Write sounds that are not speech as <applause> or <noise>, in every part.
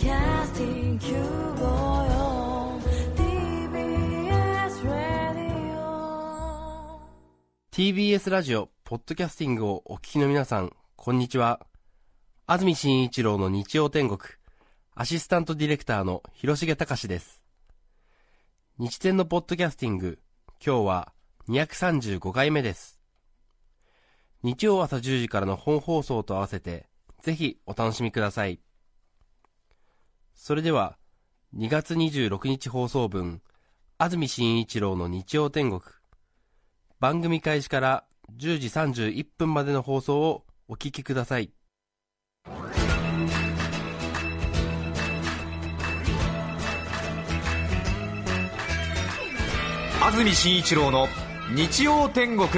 Podcasting 954 TBS Radio TBS ラジオ、ポッドキャスティングをお聞きの皆さん、こんにちは。安住紳一郎の日曜天国、アシスタントディレクターの広重隆です。日天のポッドキャスティング、今日は235回目です。日曜朝10時からの本放送と合わせて、ぜひお楽しみください。それでは、2月26日放送分、安住紳一郎の日曜天国、番組開始から10時31分までの放送をお聞きください。安住紳一郎の日曜天国。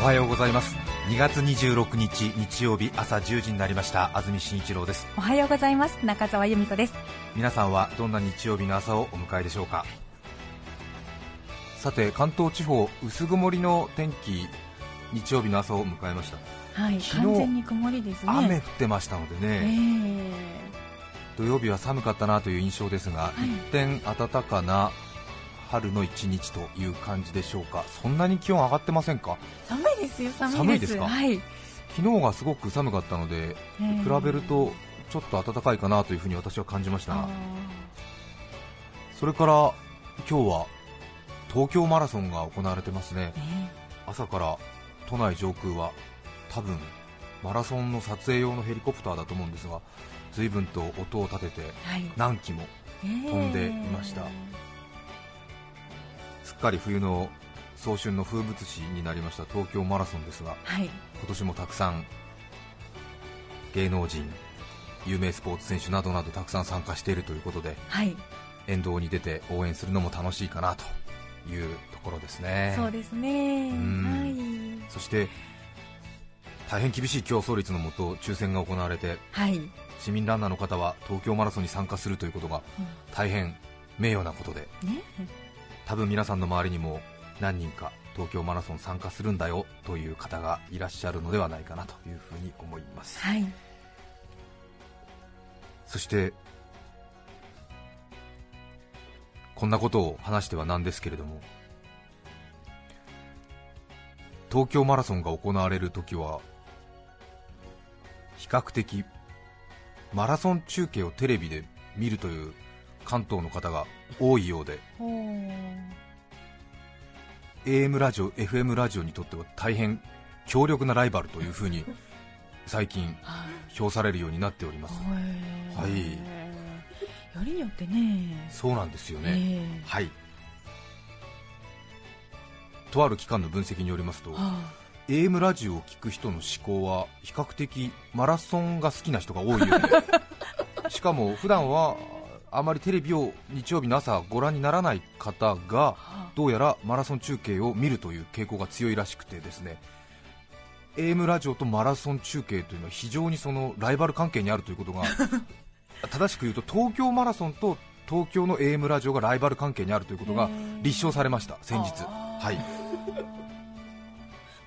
おはようございます。2月26日日曜日朝10時になりました。安住紳一郎です。おはようございます。中澤由美子です。皆さんはどんな日曜日の朝をお迎えでしょうか？さて関東地方薄曇りの天気日曜日の朝を迎えました、はい完全に曇りですね。雨降ってましたのでえね、え土曜日は寒かったなという印象ですが、い。一転暖かな春の一日という感じでしょうか。そんなに気温上がってませんか？寒いですよ寒いです。か？はい、昨日がすごく寒かったので、ええ比べるとちょっと暖かいかなというふうに私は感じました。あがそれから今日は東京マラソンが行われてますね。朝から都内上空は多分マラソンの撮影用のヘリコプターだと思うんですが随分と音を立ててはい。何機も飛んでいましたすっかり冬の早春の風物詩になりました東京マラソンですがはい。今年もたくさん芸能人有名スポーツ選手などなどたくさん参加しているということではい、沿道に出て応援するのも楽しいかなというところですね。そうですね。ん。そして大変厳しい競争率のもと抽選が行われてはい。はい、市民ランナーの方は東京マラソンに参加するということが大変名誉なことでうんね多分皆さんの周りにも何人か東京マラソン参加するんだよという方がいらっしゃるのではないかなというふうに思います。はい。そしてこんなことを話してはなんですけれども東京マラソンが行われるときは比較的マラソン中継をテレビで見るという関東の方が多いようで。AM ラジオ、FM ラジオにとっては大変強力なライバルというふうに <laughs> 最近はい。評されるようになっております。はい。よりによってね。そうなんですよね、えはい。とある機関の分析によりますとえは AM ラジオを聞く人の思考は比較的マラソンが好きな人が多いようで。<laughs> しかも普段はあまりテレビを日曜日の朝ご覧にならない方があどうやらマラソン中継を見るという傾向が強いらしくてですね。AM ラジオとマラソン中継というのは非常にそのライバル関係にあるということが <laughs> 正しく言うと東京マラソンと東京の AM ラジオがライバル関係にあるということが立証されました先日。はい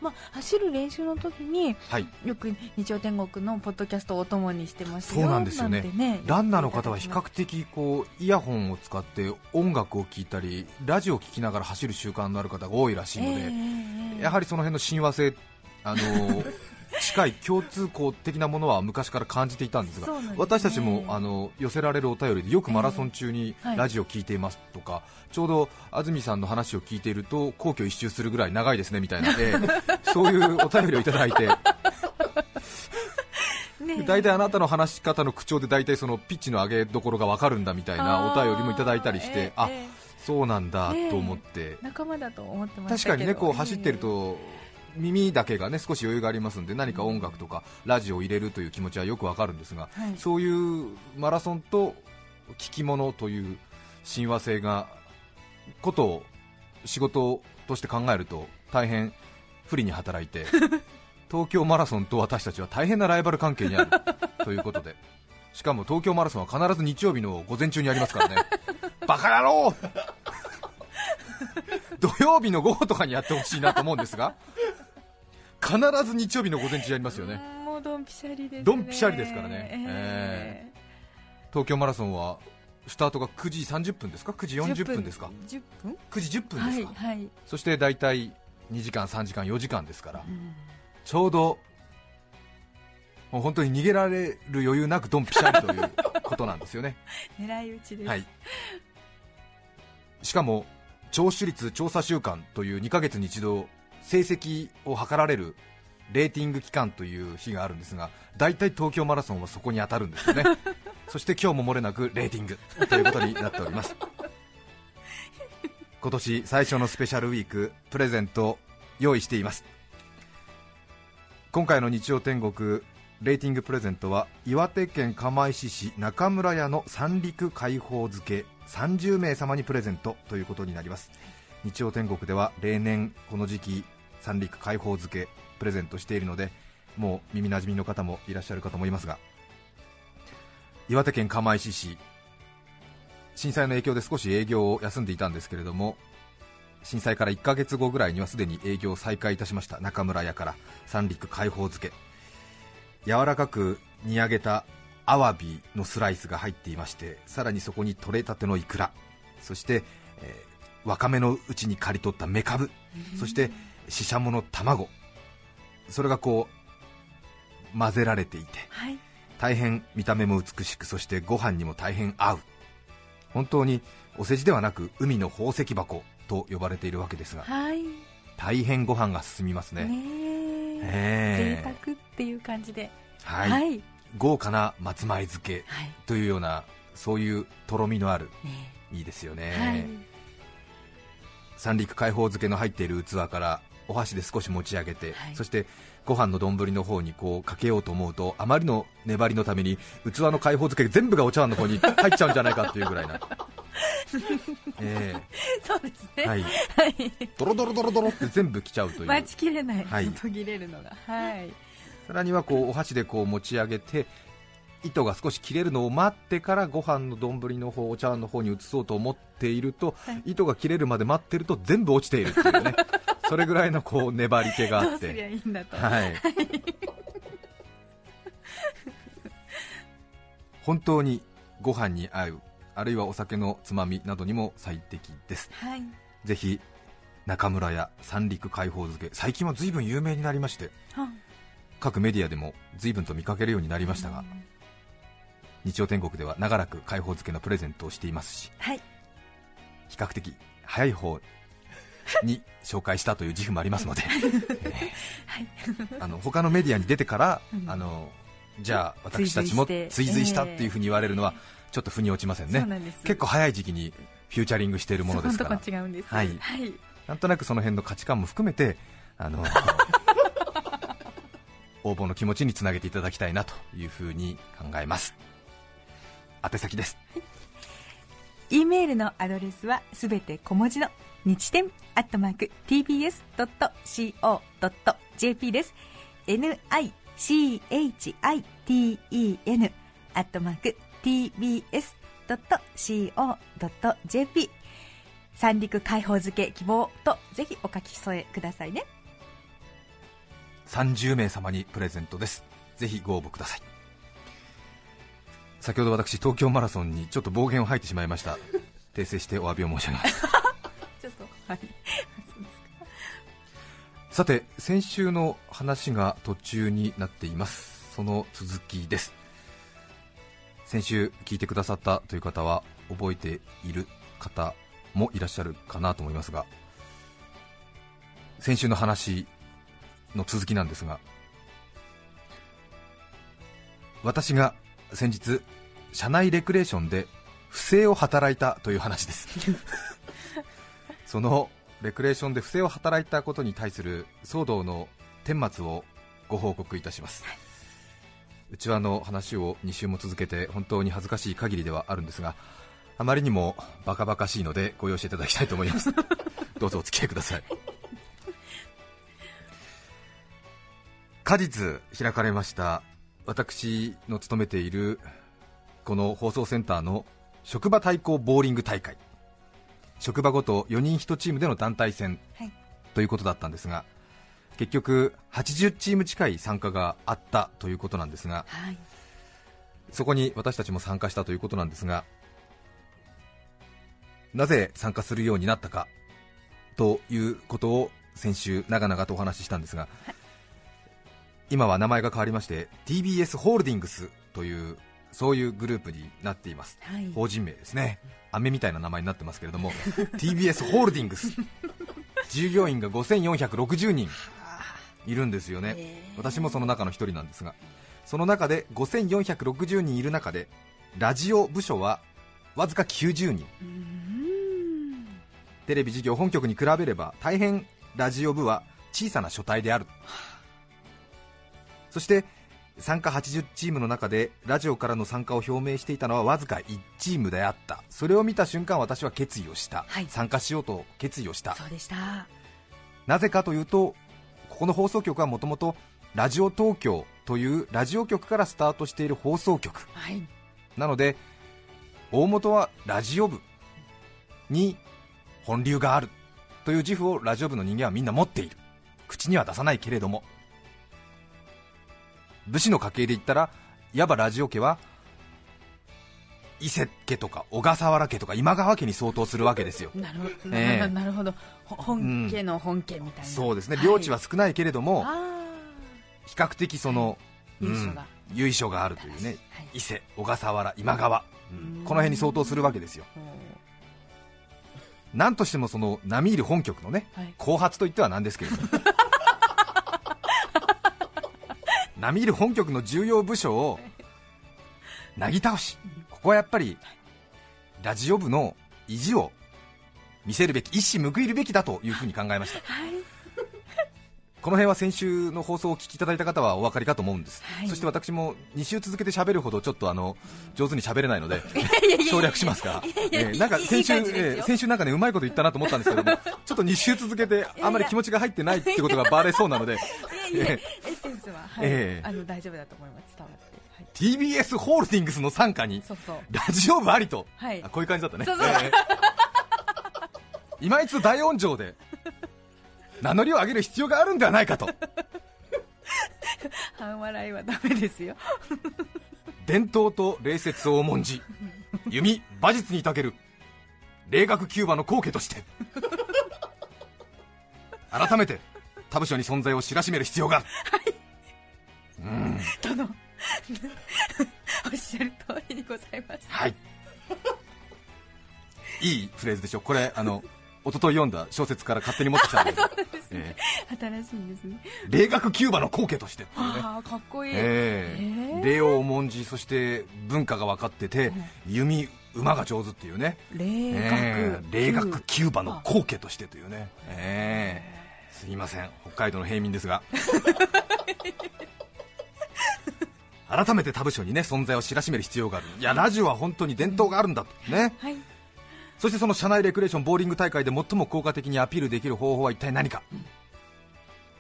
まあ、走る練習の時にはい。よく日曜天国のポッドキャストをお供にしてますよそうなんですよね。ね。ランナーの方は比較的こうイヤホンを使って音楽を聴いたりラジオを聴きながら走る習慣のある方が多いらしいので、やはりその辺の親和性あの <laughs> 近い共通項的なものは昔から感じていたんですがすね。私たちもあの寄せられるお便りでよくマラソン中にえはい。ラジオ聞いていますとか、ちょうど安住さんの話を聞いていると皇居一周するぐらい長いですねみたいな。のでそういうお便りをいただいて。<laughs> ね大体あなたの話し方の口調で大体そのピッチの上げどころが分かるんだみたいなお便りもいただいたりしてあええそうなんだと思って。仲間だと思ってまし確かにねこう走ってると耳だけがね少し余裕がありますんで何か音楽とかラジオを入れるという気持ちはよくわかるんですが、はい。そういうマラソンと聞き物という親和性がことを仕事として考えると大変不利に働いて <laughs> 東京マラソンと私たちは大変なライバル関係にあるということで。しかも東京マラソンは必ず日曜日の午前中にありますからね。<laughs> バカ野郎！<laughs> 土曜日の午後とかにやってほしいなと思うんですが必ず日曜日の午前中やりますよね。うんもうドンピシャリですね。ドンピシャリですからね。え東京マラソンはスタートが9時30分ですか？9時ー40分ですか？10分。9時10分ですか、はいはい、そして大体2時間3時間4時間ですから。うん。ちょうどもう本当に逃げられる余裕なくドンピシャリということなんですよね。<laughs> 狙い撃ちです、はい。しかも聴取率調査週間という2ヶ月に一度成績を測られるレーティング期間という日があるんですが大体東京マラソンはそこに当たるんですよね。<laughs> そして今日も漏れなくレーティングということになっております。<laughs> 今年最初のスペシャルウィークプレゼント用意しています。今回の日曜天国レーティングプレゼントは岩手県釜石市中村屋の三陸開放漬け30名様にプレゼントということになります。日曜天国では例年この時期三陸開放漬けプレゼントしているのでもう耳なじみの方もいらっしゃるかと思いますが岩手県釜石市震災の影響で少し営業を休んでいたんですけれども震災から1ヶ月後ぐらいにはすでに営業を再開いたしました中村屋から三陸開放漬け。柔らかく煮上げたアワビのスライスが入っていましてさらにそこに取れたてのイクラそして、えーわかめのうちに刈り取ったメカブそしてししゃもの卵。それがこう混ぜられていてはい。大変見た目も美しくそしてご飯にも大変合う。本当にお世辞ではなく海の宝石箱と呼ばれているわけですがはい。大変ご飯が進みますね。ねえ。ええ。贅沢っていう感じで。はい、はい、豪華な松前漬けはい。というようなそういうとろみのあるねいいですよね、はい。三陸開放漬けの入っている器からお箸で少し持ち上げて、はい。そしてご飯の丼の方にこうかけようと思うとあまりの粘りのために器の開放漬け全部がお茶碗の方に入っちゃうんじゃないかっていうぐらいな。<laughs> えそうですね。えはい。はい。ドロドロドロドロって全部きちゃうという。待ちきれない、はい。途切れるのが。はい。さらにはこうお箸でこう持ち上げて糸が少し切れるのを待ってからご飯の丼の方お茶碗の方に移そうと思っていると、はい。糸が切れるまで待ってると全部落ちているっていうねそれぐらいのこう粘り気があって。いいんだと、はい。本当にご飯に合うあるいはお酒のつまみなどにも最適です。はい。ぜひ中村屋三陸開放漬け最近は随分有名になりましては各メディアでも随分と見かけるようになりましたが、日曜天国では長らく開放漬けのプレゼントをしていますしはい比較的早い方に紹介したという自負もありますので、<laughs> あの他のメディアに出てから、うん。あのじゃあ私たちも追随したっていうふうに言われるのはちょっと腑に落ちませんね、結構早い時期にフューチャリングしているものですから。そこんとこ違うんです。はい。はい、なんとなくその辺の価値観も含めてあの <laughs> 応募の気持ちにつなげていただきたいなというふうに考えます。宛先です。E メールのアドレスはすべて小文字の日天アットマーク tbs.co.jp です。Nichiten アットマーク tbs.co.jp 三陸開放漬け希望とぜひお書き添えくださいね。30名様にプレゼントです。ぜひご応募ください。先ほど私東京マラソンにちょっと暴言を吐いてしまいました。訂正してお詫びを申し上げます。<laughs> さて先週の話が途中になっています。その続きです。先週聞いてくださったという方は覚えている方もいらっしゃるかなと思いますが先週の話の続きなんですが私が先日社内レクレーションで不正を働いたという話です。<laughs> そのレクレーションで不正を働いたことに対する騒動の顛末をご報告いたします。うちわの話を2週も続けて本当に恥ずかしい限りではあるんですがあまりにもバカバカしいのでご容赦いただきたいと思います。<laughs> どうぞお付き合いください。果実開かれました。私の勤めているこの放送センターの職場対抗ボーリング大会職場ごと4人1チームでの団体戦はい。ということだったんですが結局80チーム近い参加があったということなんですがはい。そこに私たちも参加したということなんですがなぜ参加するようになったかということを先週長々とお話ししたんですが、今は名前が変わりまして TBS ホールディングスというそういうグループになっています、はい。法人名ですね。飴みたいな名前になってますけれども TBS ホールディングス従業員が5460人いるんですよね、私もその中の一人なんですがその中で5460人いる中でラジオ部署はわずか90人。テレビ事業本局に比べれば大変ラジオ部は小さな書体である。そして参加80チームの中でラジオからの参加を表明していたのはわずか1チームであった。それを見た瞬間私は決意をした、はい。参加しようと決意をした。そうでした。なぜかというとここの放送局はもともとラジオ東京というラジオ局からスタートしている放送局。はい。なので大元はラジオ部に本流があるという自負をラジオ部の人間はみんな持っている。口には出さないけれども武士の家系で言ったらいわばラジオ家は伊勢家とか小笠原家とか今川家に相当するわけですよ。なるほど、ええ。なるほど。ほ本家の本家みたいな、そうですね。はい領地は少ないけれども、あ比較的その、由緒が。うん由緒があるというね。はい。伊勢小笠原今川、うんこの辺に相当するわけですよ。なんとしてもその並みいる本局のね、はい。後発といってはなんですけれども並みいる本局の重要部署をなぎ倒しここはやっぱりラジオ部の意地を見せるべき一矢報いるべきだというふうに考えました。はい。この辺は先週の放送をお聞きいただいた方はお分かりかと思うんです、はい。そして私も2週続けて喋るほどちょっとあの上手に喋れないので省略しますが、えーなんか先週、いいえー先週なんかねうまいこと言ったなと思ったんですけども、<laughs> ちょっと2週続けてあまり気持ちが入ってないってことがバレそうなので、いやいや。エッセンスは、はい。ええ。あの大丈夫だと思います。伝わって、はい、TBS ホールディングスの傘下にそうそう。ラジオ部ありと、はい。あこういう感じだったね。そうそう。えー今一度大音量で名乗りを上げる必要があるんではないかと。<laughs> 半笑いはダメですよ。<laughs> 伝統と礼節を重んじ弓馬術に長ける霊学キューバの後家として。<laughs> 改めて他部署に存在を知らしめる必要がある、うん。殿。おっしゃる通りにございます。はい。いいフレーズでしょこれあの一昨日読んだ小説から勝手に持ってきたん <laughs> で、え新しいんですね。ー霊学キューバの後家として。ねああかっこいい、ええ。ー。え礼を重んじそして文化が分かってて弓馬が上手っていうね。霊え学、ー霊学キューバの後家としてというね、えーすいません。北海道の平民ですが。<laughs> 改めて他部署にね存在を知らしめる必要がある。いやラジオは本当に伝統があるんだと。ね。はいそしてその社内レクレーションボーリング大会で最も効果的にアピールできる方法は一体何か、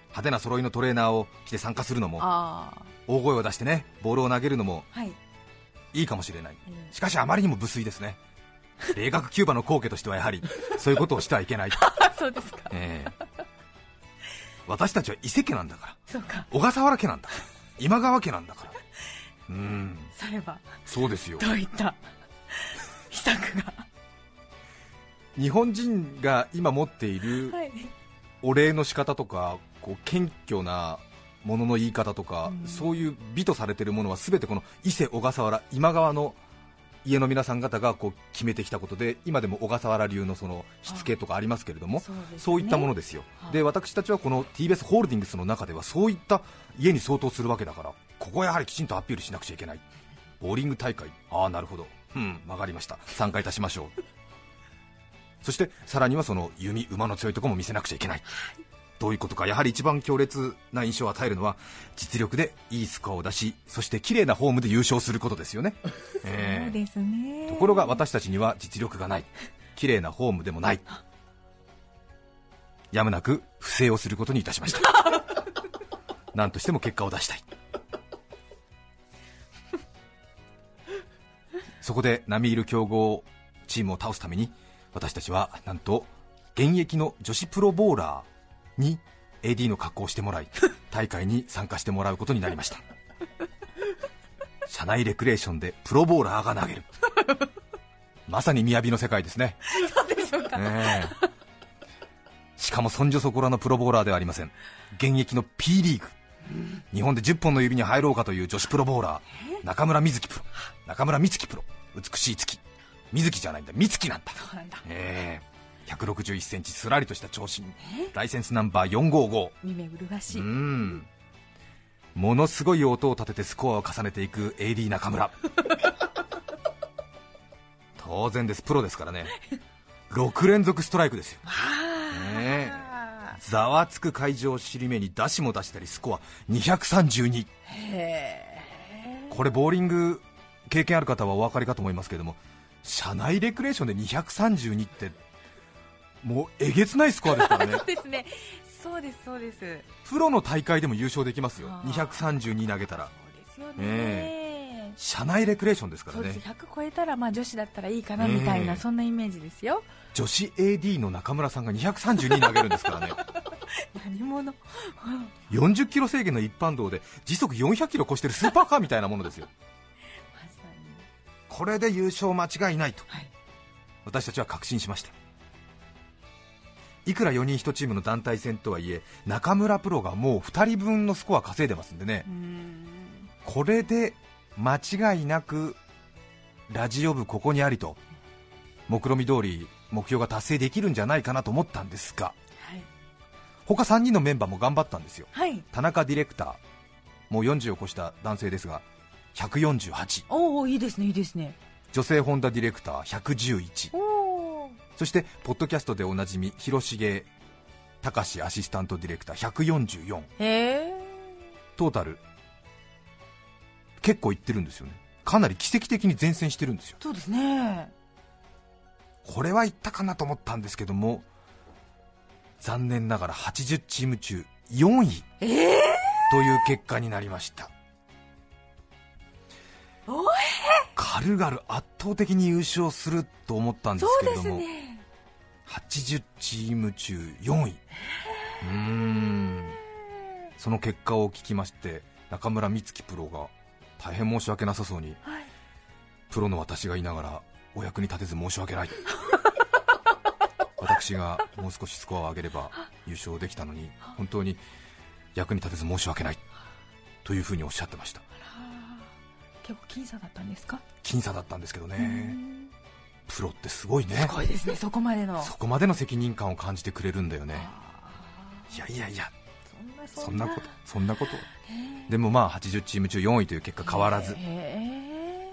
派手な揃いのトレーナーを着て参加するのもあ大声を出してねボールを投げるのもあはい。いいかもしれない。うん。しかしあまりにも無粋ですね。霊学キューバの後家としてはやはり <laughs> そういうことをしてはいけない、あ <laughs> そうですか。ええ。私たちは伊勢家なんだから。そうか。小笠原家なんだ今川家なんだから。<laughs> うん。されば。そうですよ。どういった秘策が？日本人が今持っているはい。お礼の仕方とかこう謙虚なものの言い方とか、うん。そういう美とされているものは全てこの伊勢小笠原今川の家の皆さん方がこう決めてきたことで今でも小笠原流のそのしつけとかありますけれどもそうね。いったものですよ、はい。で私たちはこの TBS ホールディングスの中ではそういった家に相当するわけだからここはやはりきちんとアピールしなくちゃいけない。ボーリング大会。ああなるほど。うん分かりました。参加いたしましょうそしてさらにはその弓馬の強いところも見せなくちゃいけない。どういうことか。やはり一番強烈な印象を与えるのは実力でいいスコアを出しそして綺麗なフォームで優勝することですよね、<laughs> ええ。そうですね。ところが私たちには実力がない。綺麗なフォームでもない。やむなく不正をすることにいたしました。<laughs> 何としても結果を出したい。そこで並みいる強豪チームを倒すために私たちはなんと現役の女子プロボーラーに AD の格好をしてもらい <laughs> 大会に参加してもらうことになりました。社内レクレーションでプロボーラーが投げる。まさに雅の世界ですね。そうでしょうか。ねえ。しかもそんじょそこらのプロボーラーではありません。現役の P リーグ。日本で10本の指に入ろうかという女子プロボーラー。中村瑞希プロ。中村美月プロ。美しい月瑞希じゃないんだ。美月なんだ。そうなんだ。ええ。161センチすらりとした長身。ライセンスナンバー455耳麗しうい。ん。ものすごい音を立ててスコアを重ねていく AD 中村。<laughs> 当然です。プロですからね。6連続ストライクですよ。ざわつく会場を尻目に出しも出したりスコア。232これボーリング経験ある方はお分かりかと思いますけれども社内レクレーションで232ってもうえげつないスコアですからね <laughs> そうですね。そうです、そうです。プロの大会でも優勝できますよあー232投げたらそうですよね。え社内レクレーションですからねそうです。100超えたら、まあ女子だったらいいかなみたいな、ええそんなイメージですよ。女子 AD の中村さんが232投げるんですからね <laughs> 何者？40キロ制限の一般道で時速400キロ越してるスーパーカーみたいなものですよ。これで優勝間違いないとはい。私たちは確信しましたいくら4人1チームの団体戦とはいえ中村プロがもう2人分のスコア稼いでますんでね。これで間違いなくラジオ部ここにありと目論見通り目標が達成できるんじゃないかなと思ったんですがはい。他3人のメンバーも頑張ったんですよはい。田中ディレクターもう40を越した男性ですが148おおいいですね、いいですね。女性本田ディレクター111おおそしてポッドキャストでおなじみ広重隆アシスタントディレクター144へえ。トータル結構いってるんですよね。かなり奇跡的に前線してるんですよ。そうですね。これはいったかなと思ったんですけども残念ながら80チーム中4位ええという結果になりました。お軽々圧倒的に優勝すると思ったんですけれども、すね。80チーム中4位。うー。ん。その結果を聞きまして中村美月プロが大変申し訳なさそうにはい。プロの私がいながらお役に立てず申し訳ない。<laughs> 私がもう少しスコアを上げれば優勝できたのに本当に役に立てず申し訳ない。というふうにおっしゃってました結構僅差だったんですか？僅差だったんですけどうねんプロってすごいね。すごいですね、そこまでの。そこまでの責任感を感じてくれるんだよね。あいやいやいや。ーそそんなことそんなこと。でもまあ80チーム中4位という結果変わらず。へ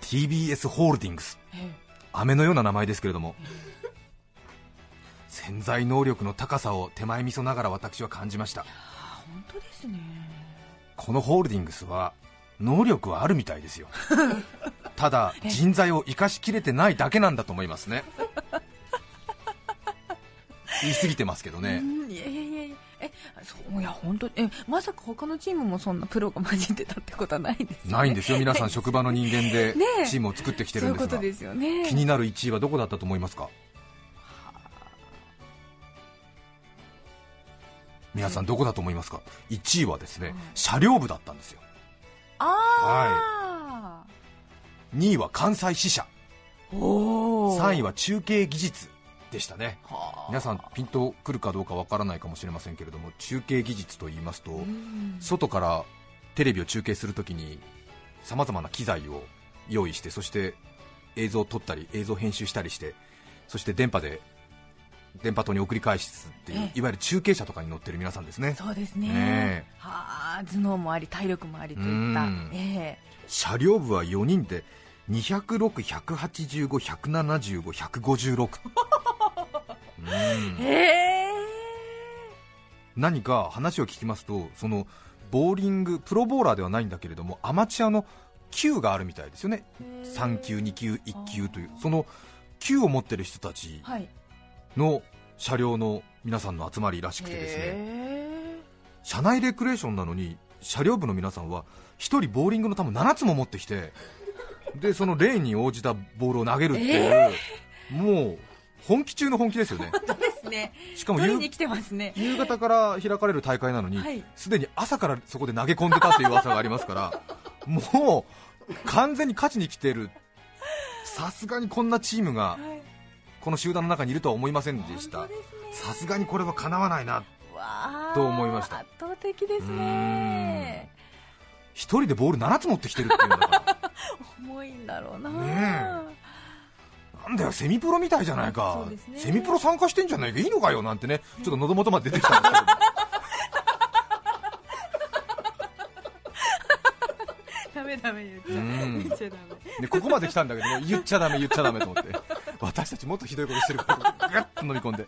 TBS ホー。ルディングス飴のような名前ですけれども。潜在能力の高さを手前味噌ながら私は感じました。本当ですね。このホールディングスは能力はあるみたいですよ。ただ人材を生かしきれてないだけなんだと思いますね。言い過ぎてますけどね。うんいやいやいやいや。えそういや本当えまさか他のチームもそんなプロが混じってたってことはないんですよね。ないんですよ。皆さん <laughs> 職場の人間でチームを作ってきてるんですが。ね。気になる1位はどこだったと思いますか？皆さんどこだと思いますか？1位はですねうん車両部だったんですよあ2位は関西支社。あ、おお3位は中継技術でしたね。はあ。皆さんピンとくるかどうかわからないかもしれませんけれども中継技術と言いますとうん。外からテレビを中継するときにさまざまな機材を用意してそして映像を撮ったり映像を編集したりしてそして電波で電波塔に送り返すっていう、ええ。いわゆる中継車とかに乗ってる皆さんですね。そうですね。ねえ。はあ頭脳もあり体力もありといった。うん。え車両部は4人で206185175156うん。え <laughs> へえ。何か話を聞きますとそのボーリングプロボーラーではないんだけれどもアマチュアの級があるみたいですよね。3級2級1級というその級を持ってる人たちはいの車両の皆さんの集まりらしくてですね。へ車内レクレーションなのに車両部の皆さんは1人ボーリングの球7つも持ってきて <laughs> でそのレーンに応じたボールを投げるっていう、もう本気中の本気ですよね。しかも夕ね。夕方から開かれる大会なのにはい。すで、に朝からそこで投げ込んでたという噂がありますからもう完全に勝ちに来てる。さすがにこんなチームがはいこの集団の中にいるとは思いませんでした。さすがにこれはかなわないなと思いました。圧倒的ですうね一人でボール7つ持ってきてるっていうんだから重いんだろうな。ねなんだよセミプロみたいじゃないか。ね。セミプロ参加してんじゃないかいいのかよなんてね。ちょっと喉元まで出てきたんですけど。<laughs> ダメダメ言っちゃダメ。でここまで来たんだけども言っちゃダメ言っちゃダメと思って私たちもっとひどいことしてるからガッと飲み込んで。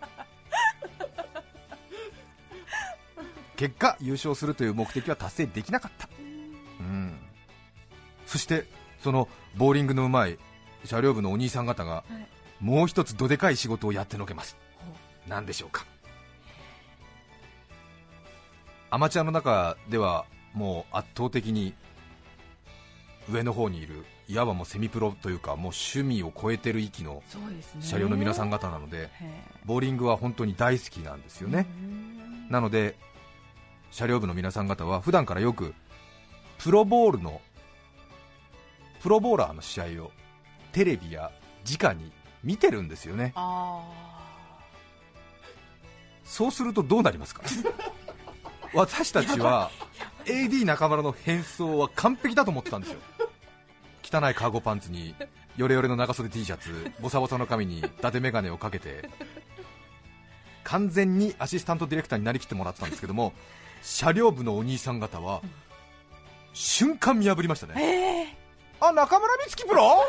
結果優勝するという目的は達成できなかった、うん、そしてそのボーリングのうまい車両部のお兄さん方がはい。もう一つどでかい仕事をやってのけます。何でしょうか。アマチュアの中ではもう圧倒的に上の方にいるいわばもうセミプロというかもう趣味を超えてる域の車両の皆さん方なのでへボーリングは本当に大好きなんですよえね。うんなので車両部の皆さん方は普段からよくプロボールのプロボーラーの試合をテレビや直に見てるんですよね。あそうするとどうなりますか？<laughs> 私たちは AD 中村の変装は完璧だと思ってたんですよ汚いカーゴパンツにヨレヨレの長袖 T シャツボサボサの髪に伊達眼鏡をかけて完全にアシスタントディレクターになりきってもらってたんですけども車両部のお兄さん方は瞬間見破りましたあね。ええあ中村美月プロ？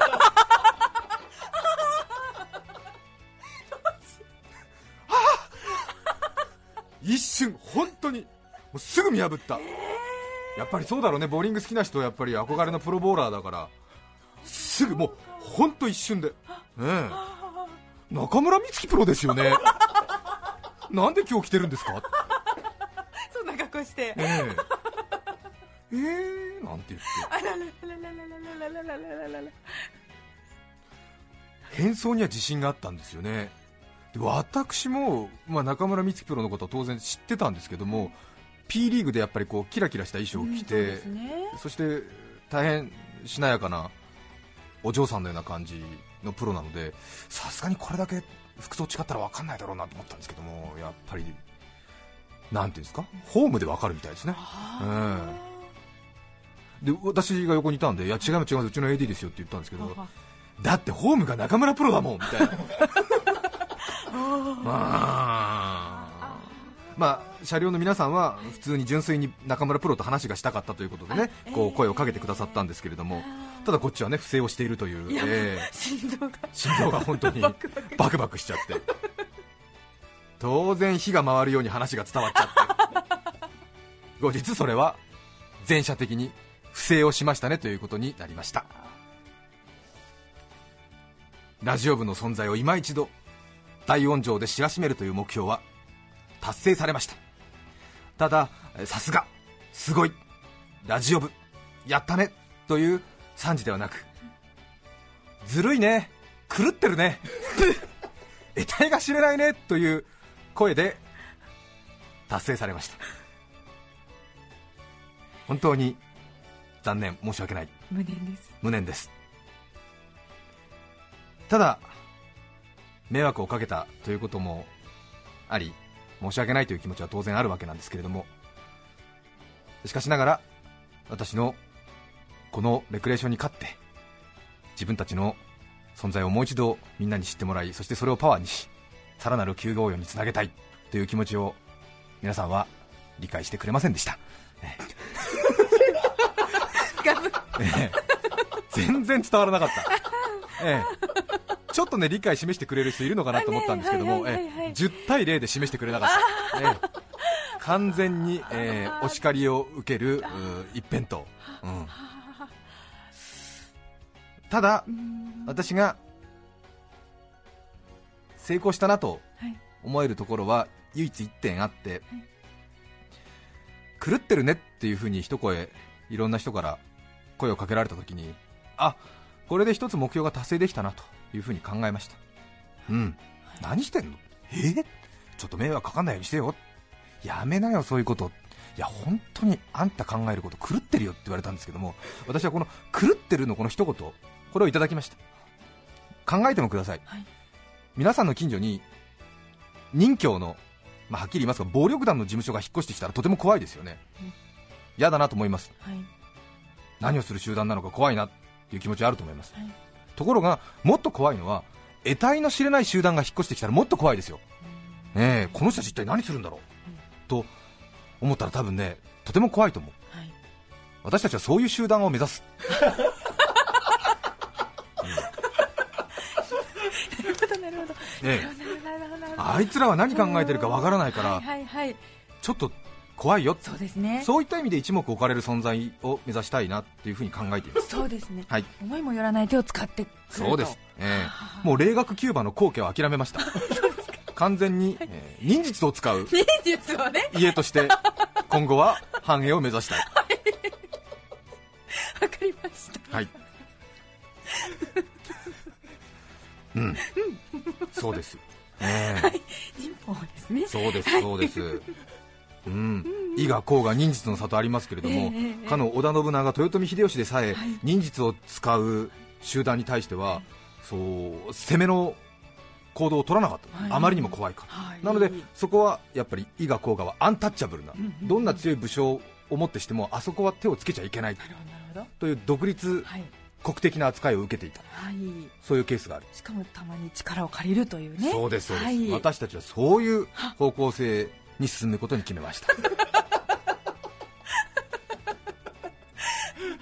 一瞬本当にもうすぐ見破った、やっぱりそうだろうね。ボーリング好きな人はやっぱり憧れのプロボーラーだからすぐもう本当一瞬で、ねえ、中村美月プロですよね。<laughs> なんで今日来てるんですか？そんな格好して。ええ。えー、なんて言って。あららららららららら変装には自信があったんですよねで私も、まあ、中村美月プロのことは当然知ってたんですけども P リーグでやっぱりこうキラキラした衣装を着て、うんそねそして大変しなやかなお嬢さんのような感じのプロなのでさすがにこれだけ服装違ったら分かんないだろうなと思ったんですけどもやっぱりなんていうんですか？ホームで分かるみたいですね。あで私が横にいたんでいや違います違いますうちの AD ですよって言ったんですけどーだってホームが中村プロだもんみたいな。<laughs> まあ。まあ車両の皆さんは普通に純粋に中村プロと話がしたかったということでねこう声をかけてくださったんですけれどもただこっちはね不正をしているという。ええ。心臓が。心臓が本当にバクバク。しちゃって。当然火が回るように話が伝わっちゃって。後日それは全社的に不正をしましたねということになりました。ラジオ部の存在を今一度大音上で知らしめるという目標は達成されました。ただえさすがすごいラジオ部やったねという賛辞ではなくずるいね狂ってるね <laughs> 得体が知れないねという声で達成されました。本当に残念申し訳ない。無念です。無念です。ただ迷惑をかけたということもあり申し訳ないという気持ちは当然あるわけなんですけれどもしかしながら私のこのレクレーションに勝って自分たちの存在をもう一度みんなに知ってもらいそしてそれをパワーにしさらなる休業用につなげたいという気持ちを皆さんは理解してくれませんでした、全然伝わらなかった、ええ。ちょっとね理解示してくれる人いるのかなと思ったんですけども、はいはいはいはい。ええ。10対0で示してくれなかった、ええ。完全に、ええお叱りを受けるう一辺倒、うんただ私が成功したなとはい。思えるところは唯一1点あって、狂ってるねっていうふうに一声いろんな人から声をかけられた時にあこれで一つ目標が達成できたなというふうに考えました。うん、何してんの？え？ちょっと迷惑かかんないようにしてよ。やめなよそういうこと。いや本当にあんた考えること狂ってるよって言われたんですけども私はこの狂ってるのこの一言これをいただきました考えてもください、はい。皆さんの近所に任教の、まあ、はっきり言いますが暴力団の事務所が引っ越してきたらとても怖いですよね。うん嫌だなと思います。はい。何をする集団なのか怖いなっていう気持ちはあると思います。はい。ところがもっと怖いのは得体の知れない集団が引っ越してきたらもっと怖いですよ、ねえこの人たち一体何するんだろう、と思ったら多分ねとても怖いと思う。はい。私たちはそういう集団を目指すなるほどなるほどええ。あいつらは何考えてるかわからないからはいはい。はいちょっと怖いよ。そうですね。そういった意味で一目置かれる存在を目指したいなっていうふうに考えています。そうですね。はい。思いもよらない手を使ってくると。そうです、ええ。はあ。もう霊学キューバの後継は諦めました。完全に、えー忍術を使う忍術をね。家として今後は繁栄を目指したい。わかりました。はい。うん。そうです。え。え忍法ですね。そうです、そうです。うん。伊賀甲賀忍術の里ありますけれども、ええええかの織田信長、豊臣秀吉でさえ、はい。忍術を使う集団に対しては、そう攻めの行動を取らなかった、はい。あまりにも怖いから、はい。なのでそこはやっぱり伊賀甲賀はアンタッチャブルな、うんうんどんな強い武将をもってしてもあそこは手をつけちゃいけない。という独立はい国的な扱いを受けていた。はい。そういうケースがある、しかもたまに力を借りるというね。そうですそうです、はい、私たちはそういう方向性に進むことに決めました。<laughs>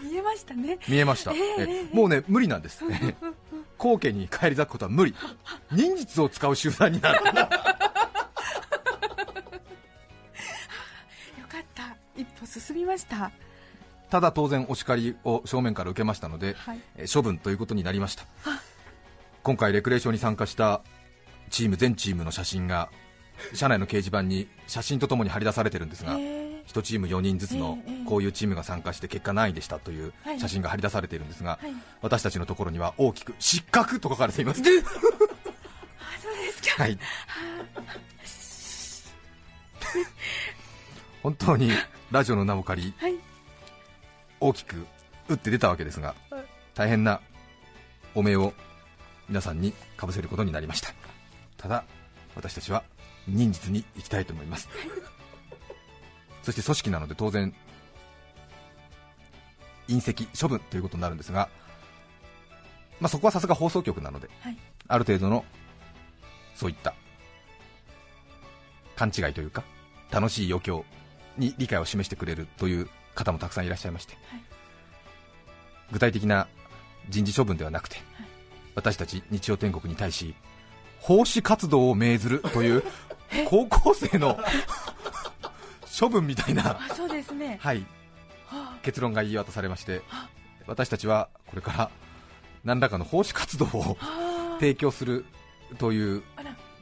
見えましたね。見えました、えええもうね無理なんです。後家に返り咲くことは無理。忍術を使う集団になる。<laughs> よかった。一歩進みましたただ当然お叱りを正面から受けましたので、はい。えー処分ということになりました。今回レクレーションに参加したチーム全チームの写真が社内の掲示板に写真とともに貼り出されてるんですが、えー。1チーム4人ずつのこういうチームが参加して結果何位でしたというはい。写真が貼り出されているんですが、はい。私たちのところには大きく失格と書かれています。<laughs> あそうですか。はい。本当にラジオの名を借りはい大きく打って出たわけですが大変な汚名を皆さんにかぶせることになりました。ただ私たちは忍術に行きたいと思います。そして組織なので当然隕石処分ということになるんですが、まあ、そこはさすが放送局なのではい。ある程度のそういった勘違いというか楽しい余興に理解を示してくれるという方もたくさんいらっしゃいまして、はい。具体的な人事処分ではなくて、はい。私たち日曜天国に対し奉仕活動を命ずるという <laughs> 高校生の <laughs> 処分みたいな、あそうですね。はい、は結論が言い渡されまして私たちはこれから何らかの奉仕活動をあ。提供するという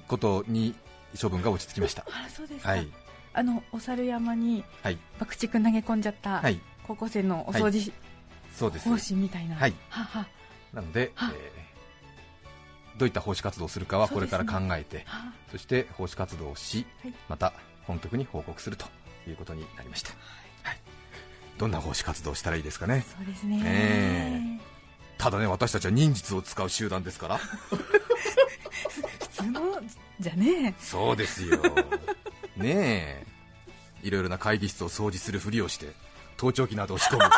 ことに処分が落ち着きました。あらそうですか、はい、あのお猿山にはい、爆竹投げ込んじゃったはい、高校生のお掃除そうです。方針みたいな、はい。はは。なので、えはーどういった奉仕活動をするかはこれから考えて、は。そして奉仕活動をし、はい。また本局に報告するということになりました。はい、どんな奉仕活動をしたらいいですかね。そうですね、え。ただね、私たちは忍術を使う集団ですから。<laughs> 普通のじゃねそうですよ。ねえ、いろいろな会議室を掃除するふりをして、盗聴器などを仕込む。<laughs>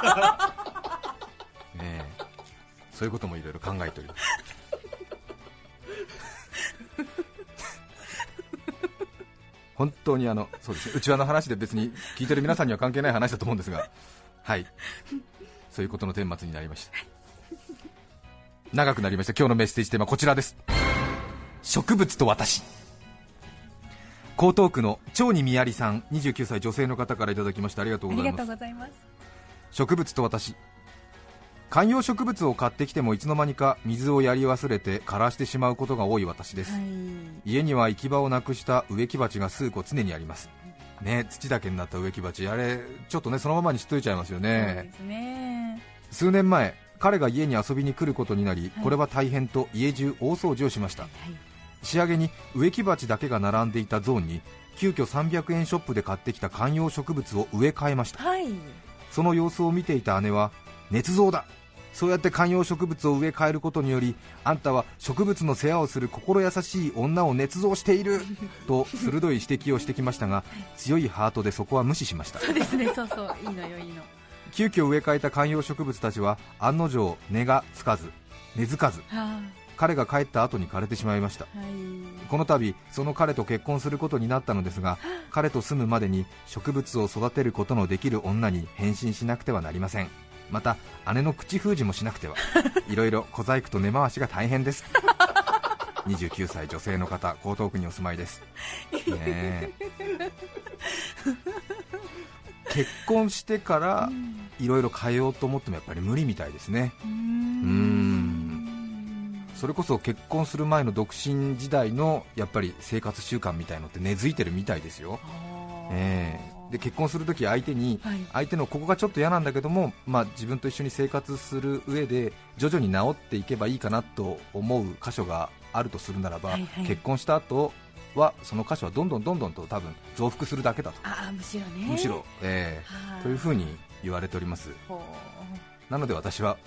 ねえ、そういうこともいろいろ考えております。<laughs> 本当にあのそうですね内輪の話で別に聞いてる皆さんには関係ない話だと思うんですが、はい、そういうことの顛末になりました。長くなりました。今日のメッセージテーマはこちらです。植物と私。江東区の長にみやりさん29歳女性の方からいただきましたありがとうございます。植物と私。観葉植物を買ってきてもいつの間にか水をやり忘れて枯らしてしまうことが多い私です、はい。家には行き場をなくした植木鉢が数個常にあります。ね土だけになった植木鉢。あれちょっとねそのままにしといちゃいますよね。ね。数年前彼が家に遊びに来ることになり、はい。これは大変と家中大掃除をしました。はい仕上げに植木鉢だけが並んでいたゾーンに急遽300円ショップで買ってきた観葉植物を植え替えました。はい。その様子を見ていた姉は捏造だ!そうやって観葉植物を植え替えることによりあんたは植物の世話をする心優しい女を捏造している!と鋭い指摘をしてきましたが強いハートでそこは無視しました。そうですねそうそういいのよいいの。急遽植え替えた観葉植物たちは案の定根がつかず根付かずは彼が帰った後に枯れてしまいました。あはい。この度その彼と結婚することになったのですが彼と住むまでに植物を育てることのできる女に変身しなくてはなりません。また姉の口封じもしなくては。いろいろ小細工と根回しが大変です。29歳女性の方江東区にお住まいです。ねえ。結婚してからいろいろ変えようと思ってもやっぱり無理みたいですね。うーんそれこそ結婚する前の独身時代のやっぱり生活習慣みたいのって根付いてるみたいですよ、ええ。で結婚するとき相手にはい。相手のここがちょっと嫌なんだけども、まあ、自分と一緒に生活する上で徐々に治っていけばいいかなと思う箇所があるとするならば、はいはい。結婚した後はその箇所はどんどんどんどんと多分増幅するだけだと、ああむしろね。むしろ、えはあえというふうに言われております。ほなので私は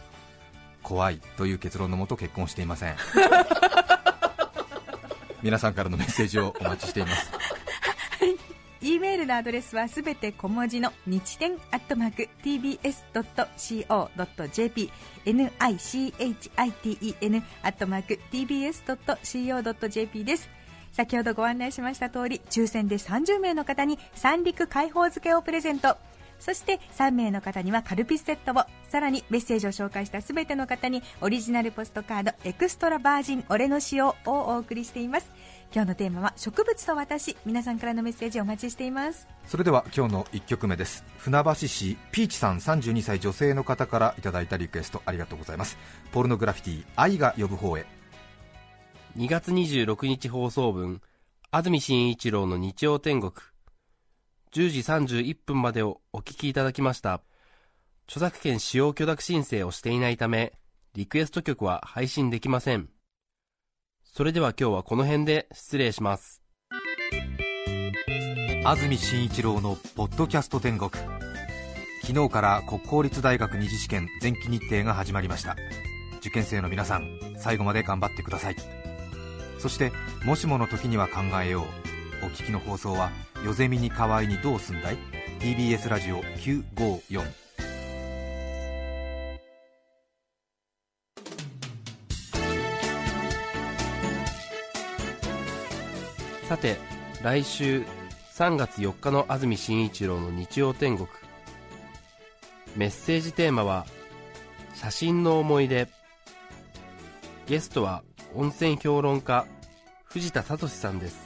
怖いという結論のもと結婚していません。<laughs> 皆さんからのメッセージをお待ちしています。う E メールのアドレスはすべて小文字の日天アットマーク tbs.co.jp nichiten アットマーク tbs.co.jp です。先ほどご案内しました通り抽選で30名の方に三陸海宝漬けをプレゼントそして3名の方にはカルピスセットを。さらにメッセージを紹介したすべての方にオリジナルポストカードエクストラバージン俺の塩をお送りしています。今日のテーマは植物と私。皆さんからのメッセージお待ちしています。それでは今日の1曲目です。船橋市ピーチさん32歳女性の方からいただいたリクエストありがとうございます。ポルノグラフィティ愛が呼ぶ方へ。2月26日放送分、安住紳一郎の日曜天国。10時31分までをお聞きいただきました。著作権使用許諾申請をしていないため、リクエスト曲は配信できません。それでは今日はこの辺で失礼します。安住紳一郎のポッドキャスト天国昨日から国公立大学二次試験前期日程が始まりました受験生の皆さん最後まで頑張ってくださいそしてもしもの時には考えようお聞きの放送は「夜ゼミに代わりにどうすんだい?」TBS ラジオ954さて、来週3月4日の安住紳一郎の日曜天国。メッセージテーマは、写真の思い出。ゲストは温泉評論家、藤田聡さんです。